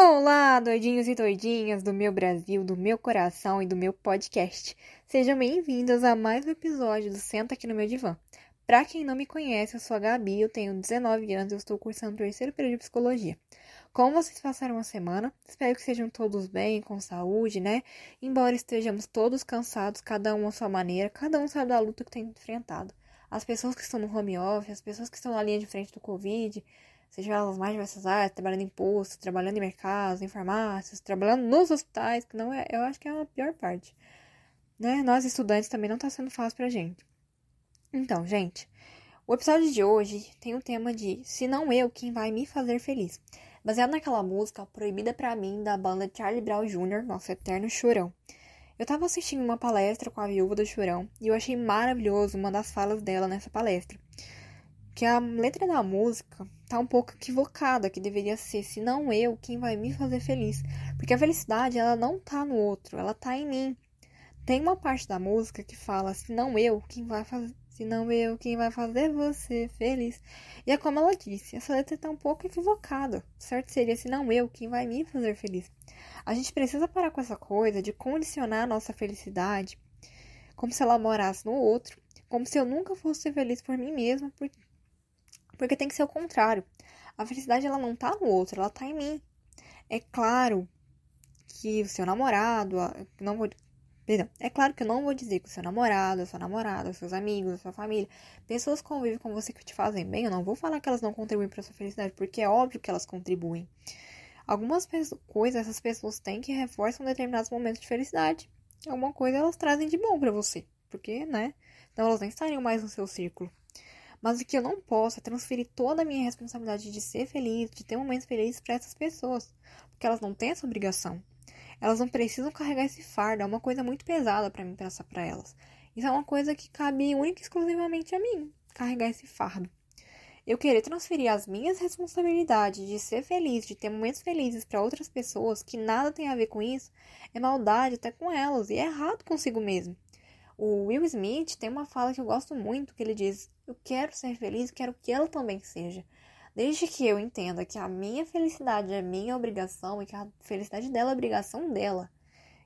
Olá, doidinhos e doidinhas do meu Brasil, do meu coração e do meu podcast. Sejam bem-vindos a mais um episódio do Senta aqui no meu divã. Pra quem não me conhece, eu sou a Gabi, eu tenho 19 anos e estou cursando o terceiro período de psicologia. Como vocês passaram a semana? Espero que sejam todos bem, com saúde, né? Embora estejamos todos cansados, cada um à sua maneira, cada um sabe da luta que tem enfrentado. As pessoas que estão no home office, as pessoas que estão na linha de frente do Covid, seja elas mais diversas áreas, trabalhando em postos, trabalhando em mercados, em farmácias, trabalhando nos hospitais, que não é, eu acho que é a pior parte. Né? Nós estudantes também não tá sendo fácil pra gente. Então, gente, o episódio de hoje tem o tema de Se não eu, quem vai me fazer feliz. Baseado naquela música Proibida para mim da banda Charlie Brown Jr., nosso eterno chorão. Eu tava assistindo uma palestra com a viúva do chorão e eu achei maravilhoso uma das falas dela nessa palestra. Que a letra da música tá um pouco equivocada, que deveria ser, se não eu, quem vai me fazer feliz. Porque a felicidade, ela não tá no outro, ela tá em mim. Tem uma parte da música que fala, se não eu, quem vai fazer, se não eu, quem vai fazer você feliz. E é como ela disse, essa letra tá um pouco equivocada. Certo seria, se não eu, quem vai me fazer feliz. A gente precisa parar com essa coisa de condicionar a nossa felicidade como se ela morasse no outro, como se eu nunca fosse feliz por mim mesma, porque porque tem que ser o contrário. A felicidade ela não tá no outro, ela tá em mim. É claro que o seu namorado, não vou, perdão, é claro que eu não vou dizer que o seu namorado, a sua namorada, os seus amigos, a sua família, pessoas que convivem com você que te fazem bem, eu não vou falar que elas não contribuem para sua felicidade, porque é óbvio que elas contribuem. Algumas coisas essas pessoas têm que reforçam determinados momentos de felicidade. Alguma coisa elas trazem de bom para você, porque, né? Então elas nem estariam mais no seu círculo. Mas o que eu não posso é transferir toda a minha responsabilidade de ser feliz, de ter momentos felizes para essas pessoas, porque elas não têm essa obrigação. Elas não precisam carregar esse fardo, é uma coisa muito pesada para mim passar para elas. Isso é uma coisa que cabe única e exclusivamente a mim, carregar esse fardo. Eu querer transferir as minhas responsabilidades de ser feliz, de ter momentos felizes para outras pessoas que nada tem a ver com isso, é maldade até com elas e é errado consigo mesmo. O Will Smith tem uma fala que eu gosto muito, que ele diz: "Eu quero ser feliz, quero que ela também seja". Desde que eu entenda que a minha felicidade é minha obrigação e que a felicidade dela é obrigação dela.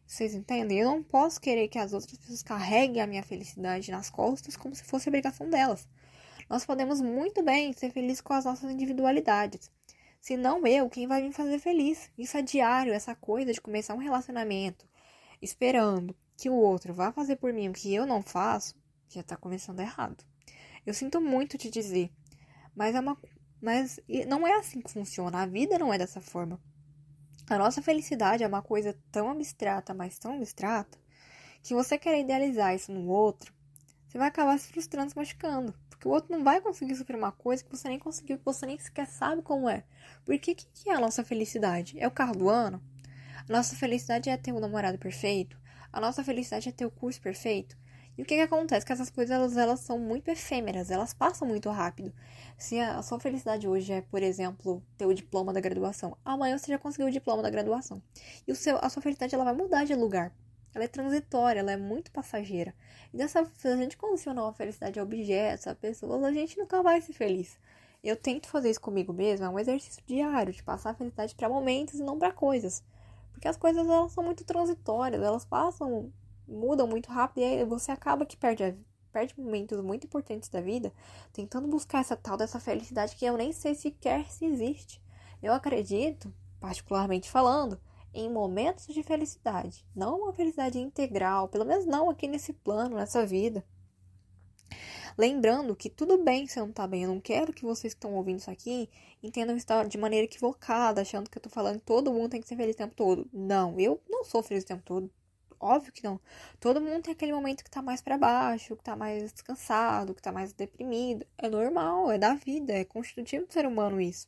Vocês entendem? Eu não posso querer que as outras pessoas carreguem a minha felicidade nas costas como se fosse obrigação delas. Nós podemos muito bem ser felizes com as nossas individualidades. Se não eu, quem vai me fazer feliz? Isso é diário, essa coisa de começar um relacionamento esperando que o outro vá fazer por mim o que eu não faço, já tá começando errado. Eu sinto muito te dizer, mas é uma mas não é assim que funciona. A vida não é dessa forma. A nossa felicidade é uma coisa tão abstrata, mas tão abstrata, que você querer idealizar isso no outro, você vai acabar se frustrando, se machucando. Porque o outro não vai conseguir suprir uma coisa que você nem conseguiu, que você nem sequer sabe como é. Porque o que, que é a nossa felicidade? É o carro do ano? A nossa felicidade é ter o um namorado perfeito? A nossa felicidade é ter o curso perfeito. E o que, que acontece? Que essas coisas elas, elas são muito efêmeras, elas passam muito rápido. Se a, sua felicidade hoje é, por exemplo, ter o diploma da graduação, amanhã você já conseguiu o diploma da graduação. E o seu, a sua felicidade ela vai mudar de lugar. Ela é transitória, ela é muito passageira. E dessa, se a gente condicionar a felicidade a objetos, a pessoas, a gente nunca vai ser feliz. Eu tento fazer isso comigo mesma, é um exercício diário de passar a felicidade para momentos e não para coisas. Porque as coisas elas são muito transitórias, elas passam, mudam muito rápido e aí você acaba que perde, a, perde momentos muito importantes da vida tentando buscar essa tal dessa felicidade que eu nem sei sequer se existe. Eu acredito, particularmente falando, em momentos de felicidade, não uma felicidade integral, pelo menos não aqui nesse plano, nessa vida. Lembrando que tudo bem se eu não tá bem, eu não quero que vocês que estão ouvindo isso aqui entendam isso de maneira equivocada, achando que eu tô falando que todo mundo tem que ser feliz o tempo todo. Não, eu não sou feliz o tempo todo. Óbvio que não. Todo mundo tem aquele momento que tá mais para baixo, que tá mais descansado, que tá mais deprimido. É normal, é da vida, é constitutivo do ser humano isso.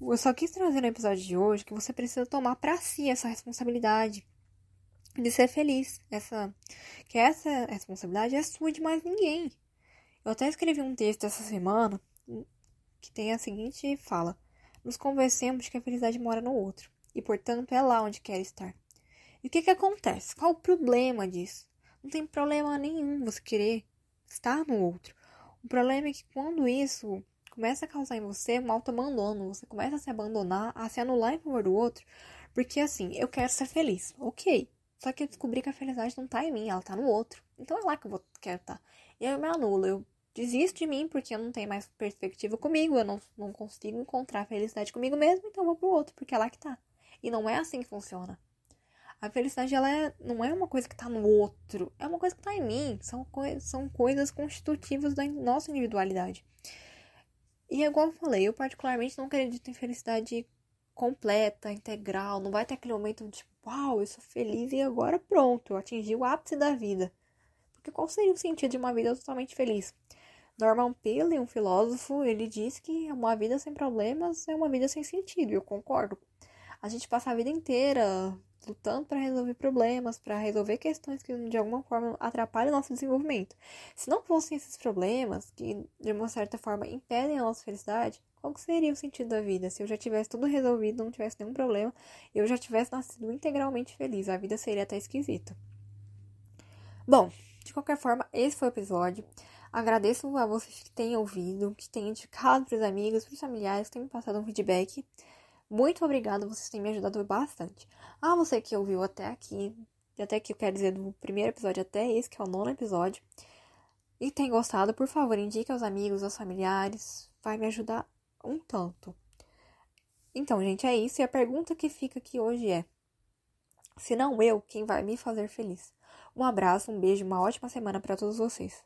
Eu só quis trazer no episódio de hoje que você precisa tomar para si essa responsabilidade de ser feliz. Essa, que essa responsabilidade é sua de mais ninguém. Eu até escrevi um texto essa semana que tem a seguinte fala: Nos convencemos que a felicidade mora no outro e, portanto, é lá onde quer estar. E o que, que acontece? Qual o problema disso? Não tem problema nenhum você querer estar no outro. O problema é que quando isso começa a causar em você um auto-abandono. Você começa a se abandonar, a se anular em favor do outro. Porque assim, eu quero ser feliz. Ok. Só que eu descobri que a felicidade não tá em mim, ela tá no outro. Então é lá que eu vou, quero estar. Tá. E aí eu me anulo, eu desisto de mim porque eu não tenho mais perspectiva comigo, eu não, não consigo encontrar felicidade comigo mesmo, então eu vou pro outro, porque é lá que tá. E não é assim que funciona. A felicidade, ela é, não é uma coisa que tá no outro, é uma coisa que tá em mim. São, coi são coisas constitutivas da nossa individualidade. E é igual eu falei, eu particularmente não acredito em felicidade completa, integral. Não vai ter aquele momento de, uau, eu sou feliz e agora pronto, eu atingi o ápice da vida. Porque qual seria o sentido de uma vida totalmente feliz? Norman Peale, um filósofo, ele diz que uma vida sem problemas é uma vida sem sentido, eu concordo. A gente passa a vida inteira lutando para resolver problemas, para resolver questões que de alguma forma atrapalham o nosso desenvolvimento. Se não fossem esses problemas que de uma certa forma impedem a nossa felicidade, qual seria o sentido da vida? Se eu já tivesse tudo resolvido, não tivesse nenhum problema, eu já tivesse nascido integralmente feliz, a vida seria até esquisita. Bom, de qualquer forma, esse foi o episódio. Agradeço a vocês que têm ouvido, que têm indicado para os amigos, para os familiares, que têm me passado um feedback. Muito obrigada, vocês têm me ajudado bastante. Ah, você que ouviu até aqui, e até aqui eu quero dizer do primeiro episódio até esse, que é o nono episódio, e tem gostado, por favor, indique aos amigos, aos familiares, vai me ajudar um tanto. Então, gente, é isso. E a pergunta que fica aqui hoje é: se não eu, quem vai me fazer feliz? Um abraço, um beijo, uma ótima semana para todos vocês.